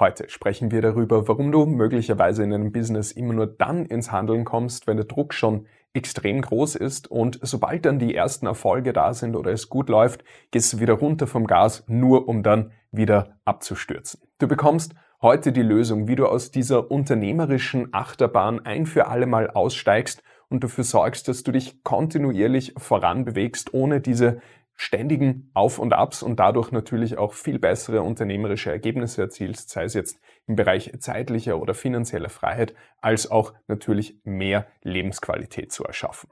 Heute sprechen wir darüber, warum du möglicherweise in einem Business immer nur dann ins Handeln kommst, wenn der Druck schon extrem groß ist und sobald dann die ersten Erfolge da sind oder es gut läuft, gehst du wieder runter vom Gas, nur um dann wieder abzustürzen. Du bekommst heute die Lösung, wie du aus dieser unternehmerischen Achterbahn ein für alle Mal aussteigst und dafür sorgst, dass du dich kontinuierlich voranbewegst, ohne diese ständigen Auf und Abs und dadurch natürlich auch viel bessere unternehmerische Ergebnisse erzielst, sei es jetzt im Bereich zeitlicher oder finanzieller Freiheit, als auch natürlich mehr Lebensqualität zu erschaffen.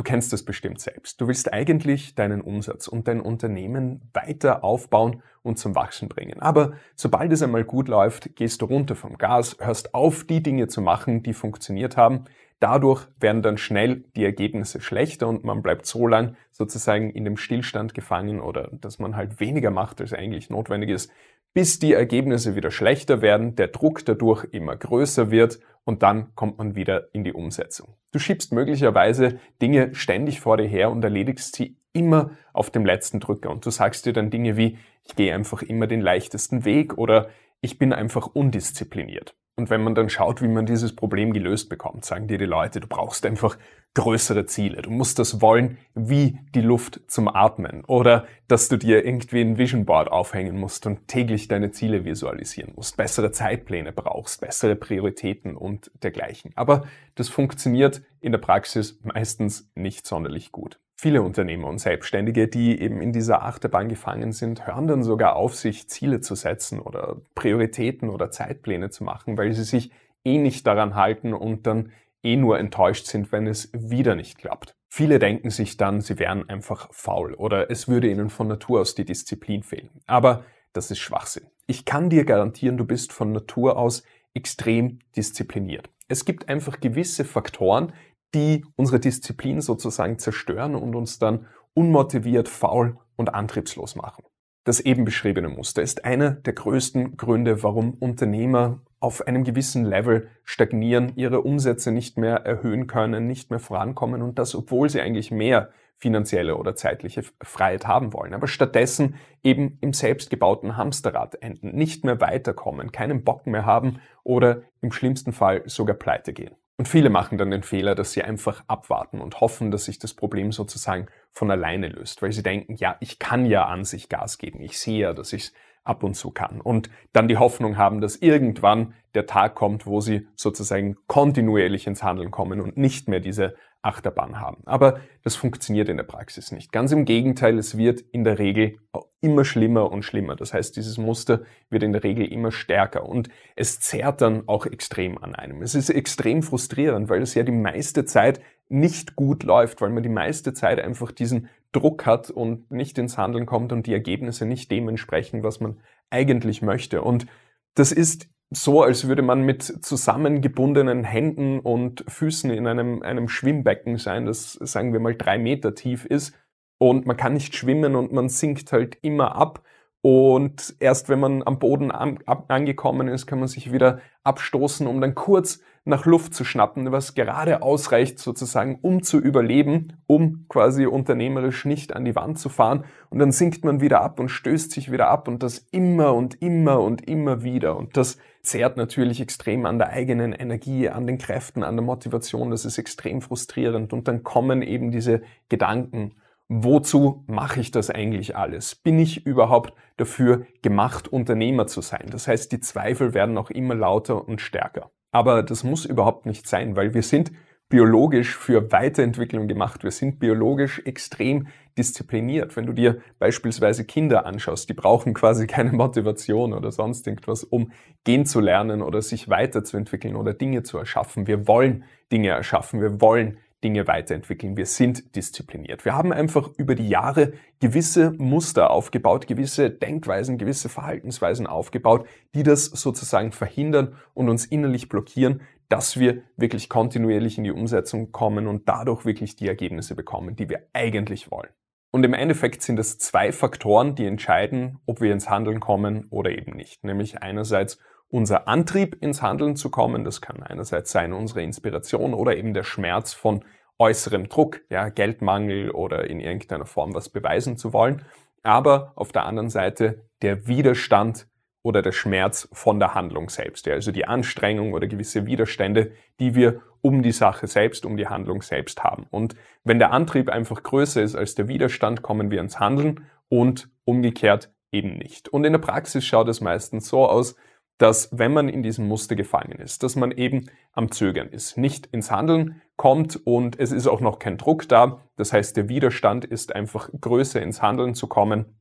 Du kennst das bestimmt selbst. Du willst eigentlich deinen Umsatz und dein Unternehmen weiter aufbauen und zum Wachsen bringen. Aber sobald es einmal gut läuft, gehst du runter vom Gas, hörst auf, die Dinge zu machen, die funktioniert haben, Dadurch werden dann schnell die Ergebnisse schlechter und man bleibt so lang sozusagen in dem Stillstand gefangen oder dass man halt weniger macht, als eigentlich notwendig ist, bis die Ergebnisse wieder schlechter werden, der Druck dadurch immer größer wird und dann kommt man wieder in die Umsetzung. Du schiebst möglicherweise Dinge ständig vor dir her und erledigst sie immer auf dem letzten Drücker und du sagst dir dann Dinge wie, ich gehe einfach immer den leichtesten Weg oder ich bin einfach undiszipliniert. Und wenn man dann schaut, wie man dieses Problem gelöst bekommt, sagen dir die Leute, du brauchst einfach größere Ziele. Du musst das wollen wie die Luft zum Atmen. Oder dass du dir irgendwie ein Vision Board aufhängen musst und täglich deine Ziele visualisieren musst, bessere Zeitpläne brauchst, bessere Prioritäten und dergleichen. Aber das funktioniert in der Praxis meistens nicht sonderlich gut. Viele Unternehmer und Selbstständige, die eben in dieser Achterbahn gefangen sind, hören dann sogar auf, sich Ziele zu setzen oder Prioritäten oder Zeitpläne zu machen, weil sie sich eh nicht daran halten und dann eh nur enttäuscht sind, wenn es wieder nicht klappt. Viele denken sich dann, sie wären einfach faul oder es würde ihnen von Natur aus die Disziplin fehlen. Aber das ist Schwachsinn. Ich kann dir garantieren, du bist von Natur aus extrem diszipliniert. Es gibt einfach gewisse Faktoren, die unsere Disziplin sozusagen zerstören und uns dann unmotiviert, faul und antriebslos machen. Das eben beschriebene Muster ist einer der größten Gründe, warum Unternehmer auf einem gewissen Level stagnieren, ihre Umsätze nicht mehr erhöhen können, nicht mehr vorankommen und das, obwohl sie eigentlich mehr finanzielle oder zeitliche Freiheit haben wollen, aber stattdessen eben im selbstgebauten Hamsterrad enden, nicht mehr weiterkommen, keinen Bock mehr haben oder im schlimmsten Fall sogar pleite gehen. Und viele machen dann den Fehler, dass sie einfach abwarten und hoffen, dass sich das Problem sozusagen von alleine löst, weil sie denken, ja, ich kann ja an sich Gas geben, ich sehe ja, dass ich es ab und zu kann. Und dann die Hoffnung haben, dass irgendwann der Tag kommt, wo sie sozusagen kontinuierlich ins Handeln kommen und nicht mehr diese Achterbahn haben. Aber das funktioniert in der Praxis nicht. Ganz im Gegenteil, es wird in der Regel immer schlimmer und schlimmer. Das heißt, dieses Muster wird in der Regel immer stärker und es zerrt dann auch extrem an einem. Es ist extrem frustrierend, weil es ja die meiste Zeit nicht gut läuft, weil man die meiste Zeit einfach diesen Druck hat und nicht ins Handeln kommt und die Ergebnisse nicht dementsprechend, was man eigentlich möchte. Und das ist so, als würde man mit zusammengebundenen Händen und Füßen in einem, einem Schwimmbecken sein, das sagen wir mal drei Meter tief ist. Und man kann nicht schwimmen und man sinkt halt immer ab. Und erst wenn man am Boden an, ab, angekommen ist, kann man sich wieder abstoßen, um dann kurz nach Luft zu schnappen, was gerade ausreicht sozusagen, um zu überleben, um quasi unternehmerisch nicht an die Wand zu fahren. Und dann sinkt man wieder ab und stößt sich wieder ab und das immer und immer und immer wieder. Und das zehrt natürlich extrem an der eigenen Energie, an den Kräften, an der Motivation. Das ist extrem frustrierend. Und dann kommen eben diese Gedanken. Wozu mache ich das eigentlich alles? Bin ich überhaupt dafür gemacht, Unternehmer zu sein? Das heißt, die Zweifel werden auch immer lauter und stärker. Aber das muss überhaupt nicht sein, weil wir sind biologisch für Weiterentwicklung gemacht. Wir sind biologisch extrem diszipliniert. Wenn du dir beispielsweise Kinder anschaust, die brauchen quasi keine Motivation oder sonst irgendwas, um gehen zu lernen oder sich weiterzuentwickeln oder Dinge zu erschaffen. Wir wollen Dinge erschaffen. Wir wollen Dinge weiterentwickeln. Wir sind diszipliniert. Wir haben einfach über die Jahre gewisse Muster aufgebaut, gewisse Denkweisen, gewisse Verhaltensweisen aufgebaut, die das sozusagen verhindern und uns innerlich blockieren, dass wir wirklich kontinuierlich in die Umsetzung kommen und dadurch wirklich die Ergebnisse bekommen, die wir eigentlich wollen. Und im Endeffekt sind es zwei Faktoren, die entscheiden, ob wir ins Handeln kommen oder eben nicht. Nämlich einerseits unser Antrieb ins Handeln zu kommen. Das kann einerseits sein unsere Inspiration oder eben der Schmerz von äußerem Druck, ja, Geldmangel oder in irgendeiner Form was beweisen zu wollen. Aber auf der anderen Seite der Widerstand oder der Schmerz von der Handlung selbst. Ja, also die Anstrengung oder gewisse Widerstände, die wir um die Sache selbst, um die Handlung selbst haben. Und wenn der Antrieb einfach größer ist als der Widerstand, kommen wir ins Handeln und umgekehrt eben nicht. Und in der Praxis schaut es meistens so aus, dass wenn man in diesem Muster gefangen ist, dass man eben am Zögern ist, nicht ins Handeln kommt und es ist auch noch kein Druck da. Das heißt, der Widerstand ist einfach größer ins Handeln zu kommen,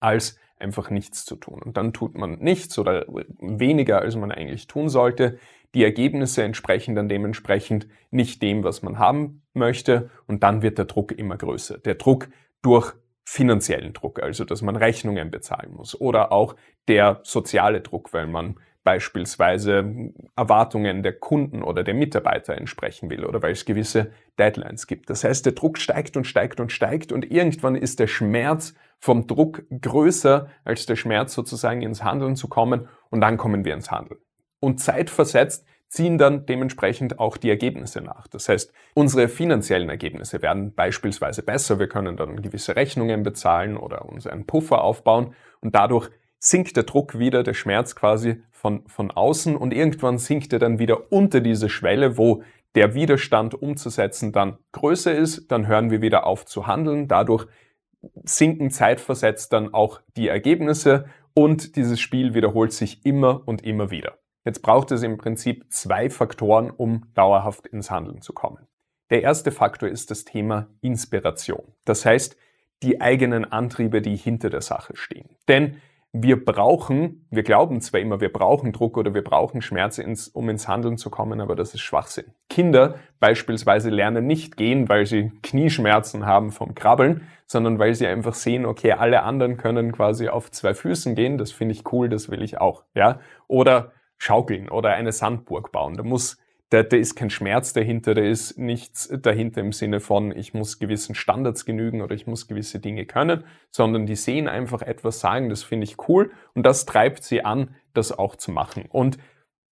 als einfach nichts zu tun. Und dann tut man nichts oder weniger, als man eigentlich tun sollte. Die Ergebnisse entsprechen dann dementsprechend nicht dem, was man haben möchte. Und dann wird der Druck immer größer. Der Druck durch finanziellen Druck, also dass man Rechnungen bezahlen muss oder auch der soziale Druck, weil man beispielsweise Erwartungen der Kunden oder der Mitarbeiter entsprechen will oder weil es gewisse Deadlines gibt. Das heißt, der Druck steigt und steigt und steigt und irgendwann ist der Schmerz vom Druck größer als der Schmerz sozusagen ins Handeln zu kommen und dann kommen wir ins Handeln. Und zeitversetzt ziehen dann dementsprechend auch die Ergebnisse nach. Das heißt, unsere finanziellen Ergebnisse werden beispielsweise besser. Wir können dann gewisse Rechnungen bezahlen oder uns einen Puffer aufbauen und dadurch sinkt der Druck wieder, der Schmerz quasi von, von außen und irgendwann sinkt er dann wieder unter diese Schwelle, wo der Widerstand umzusetzen dann größer ist, dann hören wir wieder auf zu handeln, dadurch sinken zeitversetzt dann auch die Ergebnisse und dieses Spiel wiederholt sich immer und immer wieder. Jetzt braucht es im Prinzip zwei Faktoren, um dauerhaft ins Handeln zu kommen. Der erste Faktor ist das Thema Inspiration. Das heißt, die eigenen Antriebe, die hinter der Sache stehen. Denn wir brauchen, wir glauben zwar immer, wir brauchen Druck oder wir brauchen Schmerz, ins, um ins Handeln zu kommen, aber das ist Schwachsinn. Kinder beispielsweise lernen nicht gehen, weil sie Knieschmerzen haben vom Krabbeln, sondern weil sie einfach sehen, okay, alle anderen können quasi auf zwei Füßen gehen, das finde ich cool, das will ich auch, ja. Oder schaukeln oder eine Sandburg bauen. Da muss, da, da ist kein Schmerz dahinter, da ist nichts dahinter im Sinne von, ich muss gewissen Standards genügen oder ich muss gewisse Dinge können, sondern die sehen einfach etwas sagen, das finde ich cool und das treibt sie an, das auch zu machen. Und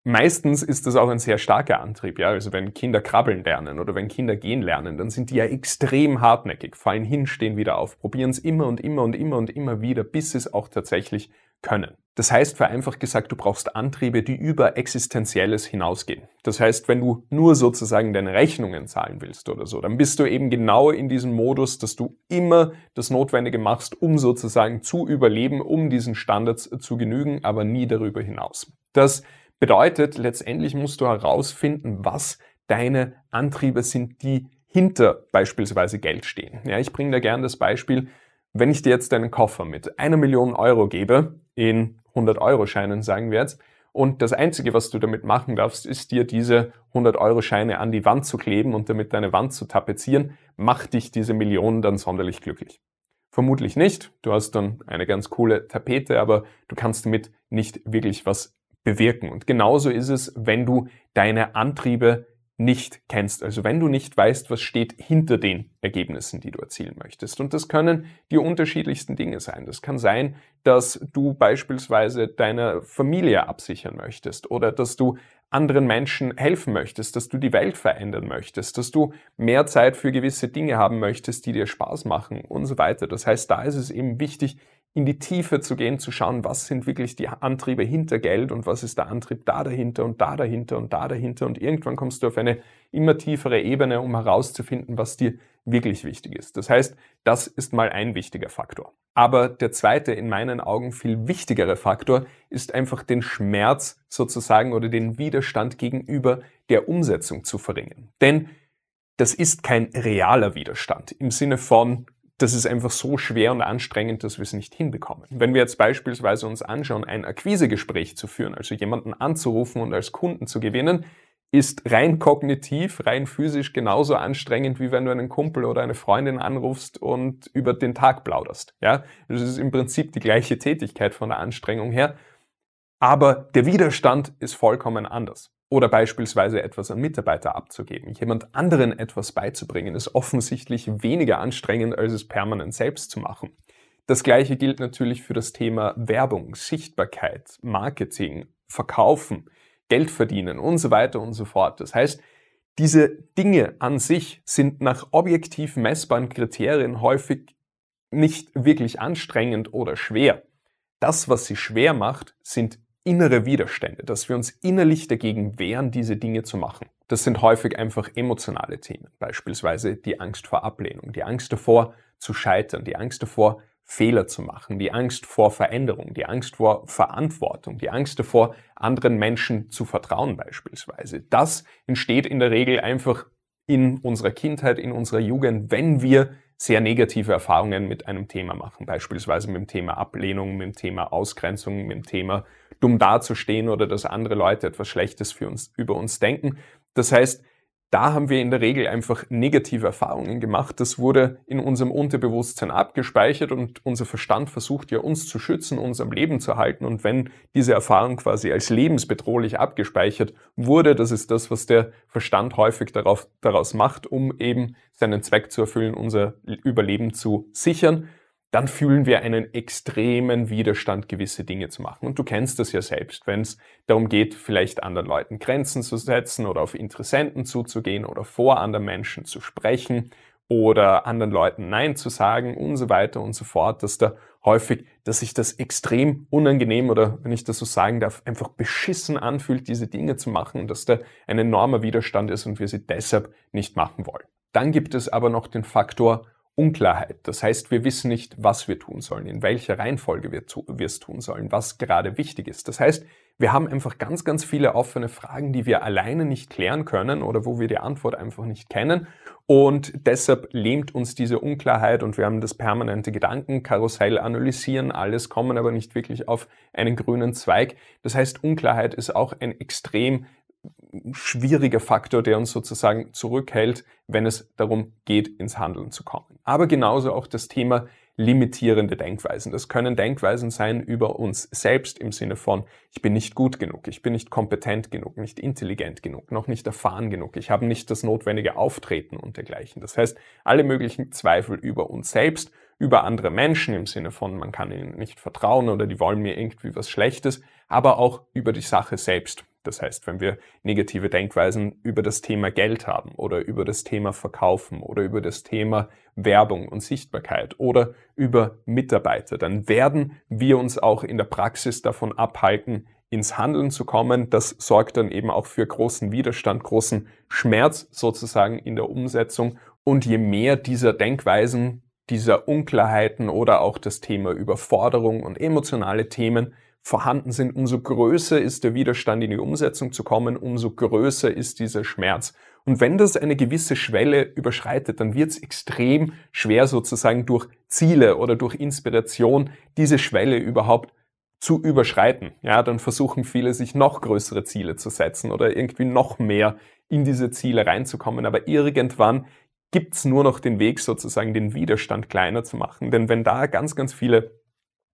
Meistens ist das auch ein sehr starker Antrieb, ja. Also wenn Kinder krabbeln lernen oder wenn Kinder gehen lernen, dann sind die ja extrem hartnäckig, fallen hin, stehen wieder auf, probieren es immer und immer und immer und immer wieder, bis sie es auch tatsächlich können. Das heißt, vereinfacht gesagt, du brauchst Antriebe, die über Existenzielles hinausgehen. Das heißt, wenn du nur sozusagen deine Rechnungen zahlen willst oder so, dann bist du eben genau in diesem Modus, dass du immer das Notwendige machst, um sozusagen zu überleben, um diesen Standards zu genügen, aber nie darüber hinaus. Das bedeutet, letztendlich musst du herausfinden, was deine Antriebe sind, die hinter beispielsweise Geld stehen. Ja, ich bringe da gern das Beispiel, wenn ich dir jetzt einen Koffer mit einer Million Euro gebe, in 100-Euro-Scheinen sagen wir jetzt, und das Einzige, was du damit machen darfst, ist dir diese 100-Euro-Scheine an die Wand zu kleben und damit deine Wand zu tapezieren, macht dich diese Millionen dann sonderlich glücklich. Vermutlich nicht. Du hast dann eine ganz coole Tapete, aber du kannst damit nicht wirklich was bewirken. Und genauso ist es, wenn du deine Antriebe nicht kennst. Also wenn du nicht weißt, was steht hinter den Ergebnissen, die du erzielen möchtest. Und das können die unterschiedlichsten Dinge sein. Das kann sein, dass du beispielsweise deine Familie absichern möchtest oder dass du anderen Menschen helfen möchtest, dass du die Welt verändern möchtest, dass du mehr Zeit für gewisse Dinge haben möchtest, die dir Spaß machen und so weiter. Das heißt, da ist es eben wichtig, in die Tiefe zu gehen, zu schauen, was sind wirklich die Antriebe hinter Geld und was ist der Antrieb da dahinter und da dahinter und da dahinter. Und irgendwann kommst du auf eine immer tiefere Ebene, um herauszufinden, was dir wirklich wichtig ist. Das heißt, das ist mal ein wichtiger Faktor. Aber der zweite, in meinen Augen viel wichtigere Faktor, ist einfach den Schmerz sozusagen oder den Widerstand gegenüber der Umsetzung zu verringern. Denn das ist kein realer Widerstand im Sinne von, das ist einfach so schwer und anstrengend, dass wir es nicht hinbekommen. Wenn wir jetzt beispielsweise uns anschauen, ein Akquisegespräch zu führen, also jemanden anzurufen und als Kunden zu gewinnen, ist rein kognitiv, rein physisch genauso anstrengend, wie wenn du einen Kumpel oder eine Freundin anrufst und über den Tag plauderst. Ja, das ist im Prinzip die gleiche Tätigkeit von der Anstrengung her, aber der Widerstand ist vollkommen anders. Oder beispielsweise etwas an Mitarbeiter abzugeben. Jemand anderen etwas beizubringen, ist offensichtlich weniger anstrengend, als es permanent selbst zu machen. Das gleiche gilt natürlich für das Thema Werbung, Sichtbarkeit, Marketing, Verkaufen, Geld verdienen und so weiter und so fort. Das heißt, diese Dinge an sich sind nach objektiv messbaren Kriterien häufig nicht wirklich anstrengend oder schwer. das, was sie schwer macht, sind innere Widerstände, dass wir uns innerlich dagegen wehren, diese Dinge zu machen. Das sind häufig einfach emotionale Themen, beispielsweise die Angst vor Ablehnung, die Angst davor zu scheitern, die Angst davor, Fehler zu machen, die Angst vor Veränderung, die Angst vor Verantwortung, die Angst davor, anderen Menschen zu vertrauen beispielsweise. Das entsteht in der Regel einfach in unserer Kindheit, in unserer Jugend, wenn wir sehr negative Erfahrungen mit einem Thema machen, beispielsweise mit dem Thema Ablehnung, mit dem Thema Ausgrenzung, mit dem Thema dumm dazustehen oder dass andere Leute etwas Schlechtes für uns, über uns denken. Das heißt, da haben wir in der Regel einfach negative Erfahrungen gemacht. Das wurde in unserem Unterbewusstsein abgespeichert und unser Verstand versucht ja uns zu schützen, uns am Leben zu halten. Und wenn diese Erfahrung quasi als lebensbedrohlich abgespeichert wurde, das ist das, was der Verstand häufig darauf, daraus macht, um eben seinen Zweck zu erfüllen, unser Überleben zu sichern dann fühlen wir einen extremen Widerstand, gewisse Dinge zu machen. Und du kennst das ja selbst, wenn es darum geht, vielleicht anderen Leuten Grenzen zu setzen oder auf Interessenten zuzugehen oder vor anderen Menschen zu sprechen oder anderen Leuten Nein zu sagen und so weiter und so fort, dass da häufig, dass sich das extrem unangenehm oder, wenn ich das so sagen darf, einfach beschissen anfühlt, diese Dinge zu machen, dass da ein enormer Widerstand ist und wir sie deshalb nicht machen wollen. Dann gibt es aber noch den Faktor Unklarheit. Das heißt, wir wissen nicht, was wir tun sollen, in welcher Reihenfolge wir, es tun sollen, was gerade wichtig ist. Das heißt, wir haben einfach ganz, ganz viele offene Fragen, die wir alleine nicht klären können oder wo wir die Antwort einfach nicht kennen. Und deshalb lähmt uns diese Unklarheit und wir haben das permanente Gedankenkarussell analysieren, alles kommen aber nicht wirklich auf einen grünen Zweig. Das heißt, Unklarheit ist auch ein extrem schwieriger Faktor, der uns sozusagen zurückhält, wenn es darum geht, ins Handeln zu kommen. Aber genauso auch das Thema limitierende Denkweisen. Das können Denkweisen sein über uns selbst im Sinne von, ich bin nicht gut genug, ich bin nicht kompetent genug, nicht intelligent genug, noch nicht erfahren genug, ich habe nicht das notwendige Auftreten und dergleichen. Das heißt, alle möglichen Zweifel über uns selbst, über andere Menschen im Sinne von, man kann ihnen nicht vertrauen oder die wollen mir irgendwie was Schlechtes, aber auch über die Sache selbst. Das heißt, wenn wir negative Denkweisen über das Thema Geld haben oder über das Thema Verkaufen oder über das Thema Werbung und Sichtbarkeit oder über Mitarbeiter, dann werden wir uns auch in der Praxis davon abhalten, ins Handeln zu kommen. Das sorgt dann eben auch für großen Widerstand, großen Schmerz sozusagen in der Umsetzung. Und je mehr dieser Denkweisen, dieser Unklarheiten oder auch das Thema Überforderung und emotionale Themen vorhanden sind, umso größer ist der Widerstand in die Umsetzung zu kommen, umso größer ist dieser Schmerz. Und wenn das eine gewisse Schwelle überschreitet, dann wird es extrem schwer sozusagen durch Ziele oder durch Inspiration diese Schwelle überhaupt zu überschreiten. Ja, dann versuchen viele sich noch größere Ziele zu setzen oder irgendwie noch mehr in diese Ziele reinzukommen. Aber irgendwann gibt's nur noch den Weg sozusagen, den Widerstand kleiner zu machen. Denn wenn da ganz, ganz viele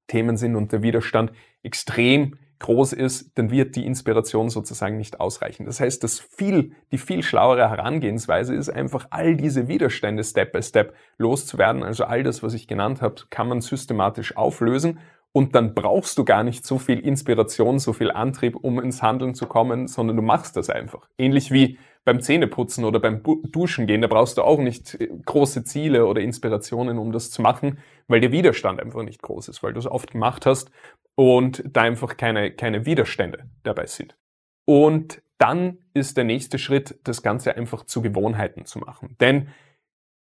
Themen sind und der Widerstand extrem groß ist, dann wird die Inspiration sozusagen nicht ausreichen. Das heißt, das viel, die viel schlauere Herangehensweise ist einfach all diese Widerstände Step by Step loszuwerden. Also all das, was ich genannt habe, kann man systematisch auflösen und dann brauchst du gar nicht so viel Inspiration, so viel Antrieb, um ins Handeln zu kommen, sondern du machst das einfach. Ähnlich wie beim Zähneputzen oder beim Duschen gehen, da brauchst du auch nicht äh, große Ziele oder Inspirationen, um das zu machen, weil der Widerstand einfach nicht groß ist, weil du es oft gemacht hast und da einfach keine, keine Widerstände dabei sind. Und dann ist der nächste Schritt, das Ganze einfach zu Gewohnheiten zu machen. Denn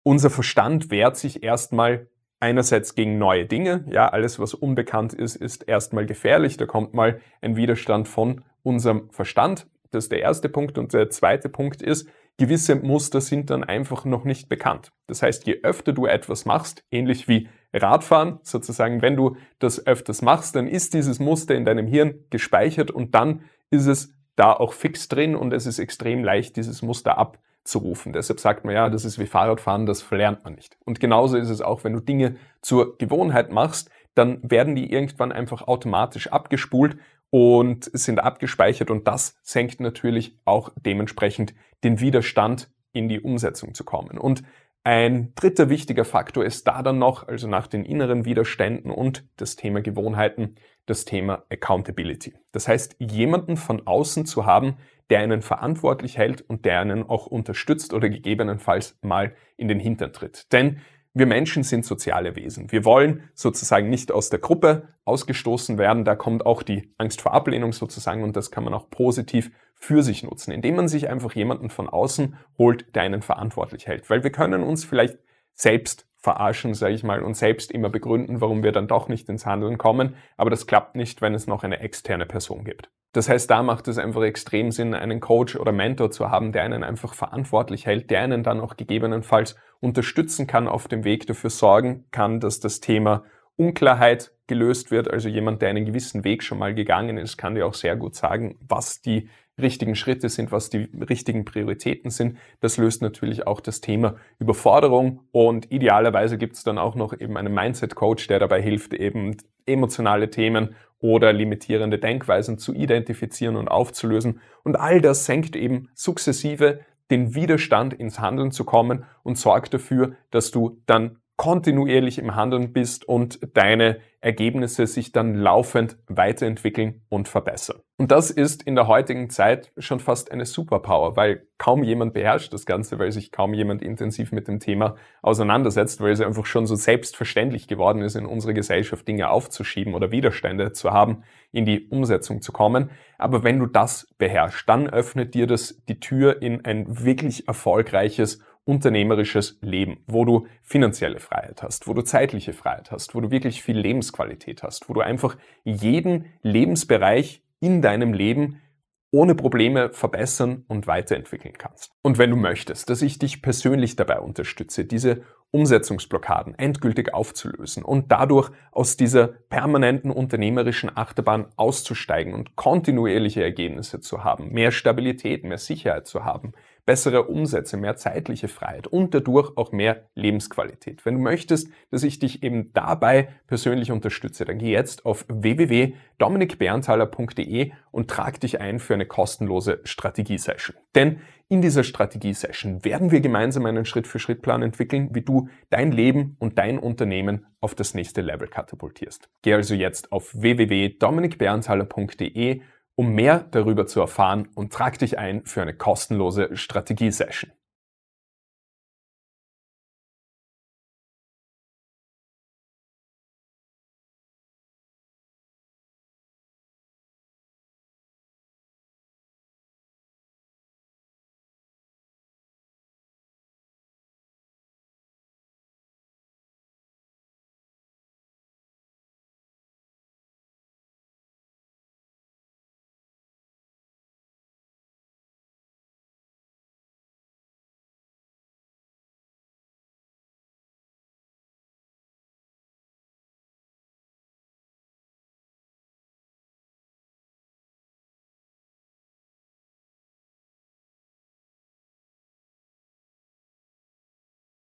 unser Verstand wehrt sich erstmal einerseits gegen neue Dinge. Ja, alles, was unbekannt ist, ist erstmal gefährlich. Da kommt mal ein Widerstand von unserem Verstand. Das ist der erste Punkt. Und der zweite Punkt ist, gewisse Muster sind dann einfach noch nicht bekannt. Das heißt, je öfter du etwas machst, ähnlich wie Radfahren, sozusagen, wenn du das öfters machst, dann ist dieses Muster in deinem Hirn gespeichert und dann ist es da auch fix drin und es ist extrem leicht, dieses Muster abzurufen. Deshalb sagt man ja, das ist wie Fahrradfahren, das verlernt man nicht. Und genauso ist es auch, wenn du Dinge zur Gewohnheit machst, dann werden die irgendwann einfach automatisch abgespult und sind abgespeichert und das senkt natürlich auch dementsprechend den Widerstand in die Umsetzung zu kommen. Und ein dritter wichtiger Faktor ist da dann noch, also nach den inneren Widerständen und das Thema Gewohnheiten, das Thema Accountability. Das heißt, jemanden von außen zu haben, der einen verantwortlich hält und der einen auch unterstützt oder gegebenenfalls mal in den Hintern tritt. Denn wir Menschen sind soziale Wesen. Wir wollen sozusagen nicht aus der Gruppe ausgestoßen werden. Da kommt auch die Angst vor Ablehnung sozusagen und das kann man auch positiv für sich nutzen, indem man sich einfach jemanden von außen holt, der einen verantwortlich hält. Weil wir können uns vielleicht selbst verarschen, sage ich mal, und selbst immer begründen, warum wir dann doch nicht ins Handeln kommen. Aber das klappt nicht, wenn es noch eine externe Person gibt. Das heißt, da macht es einfach extrem Sinn, einen Coach oder Mentor zu haben, der einen einfach verantwortlich hält, der einen dann auch gegebenenfalls unterstützen kann, auf dem Weg dafür sorgen kann, dass das Thema Unklarheit gelöst wird. Also jemand, der einen gewissen Weg schon mal gegangen ist, kann dir auch sehr gut sagen, was die richtigen Schritte sind, was die richtigen Prioritäten sind. Das löst natürlich auch das Thema Überforderung und idealerweise gibt es dann auch noch eben einen Mindset-Coach, der dabei hilft, eben emotionale Themen oder limitierende Denkweisen zu identifizieren und aufzulösen. Und all das senkt eben sukzessive den Widerstand ins Handeln zu kommen und sorgt dafür, dass du dann kontinuierlich im Handeln bist und deine Ergebnisse sich dann laufend weiterentwickeln und verbessern. Und das ist in der heutigen Zeit schon fast eine Superpower, weil kaum jemand beherrscht das Ganze, weil sich kaum jemand intensiv mit dem Thema auseinandersetzt, weil es einfach schon so selbstverständlich geworden ist, in unserer Gesellschaft Dinge aufzuschieben oder Widerstände zu haben, in die Umsetzung zu kommen. Aber wenn du das beherrschst, dann öffnet dir das die Tür in ein wirklich erfolgreiches unternehmerisches Leben, wo du finanzielle Freiheit hast, wo du zeitliche Freiheit hast, wo du wirklich viel Lebensqualität hast, wo du einfach jeden Lebensbereich in deinem Leben ohne Probleme verbessern und weiterentwickeln kannst. Und wenn du möchtest, dass ich dich persönlich dabei unterstütze, diese Umsetzungsblockaden endgültig aufzulösen und dadurch aus dieser permanenten unternehmerischen Achterbahn auszusteigen und kontinuierliche Ergebnisse zu haben, mehr Stabilität, mehr Sicherheit zu haben, bessere Umsätze, mehr zeitliche Freiheit und dadurch auch mehr Lebensqualität. Wenn du möchtest, dass ich dich eben dabei persönlich unterstütze, dann geh jetzt auf www.dominikberntaler.de und trag dich ein für eine kostenlose Strategiesession. Denn in dieser Strategie-Session werden wir gemeinsam einen Schritt-für-Schritt-Plan entwickeln, wie du dein Leben und dein Unternehmen auf das nächste Level katapultierst. Geh also jetzt auf www.dominikberntaler.de, um mehr darüber zu erfahren und trag dich ein für eine kostenlose Strategie-Session.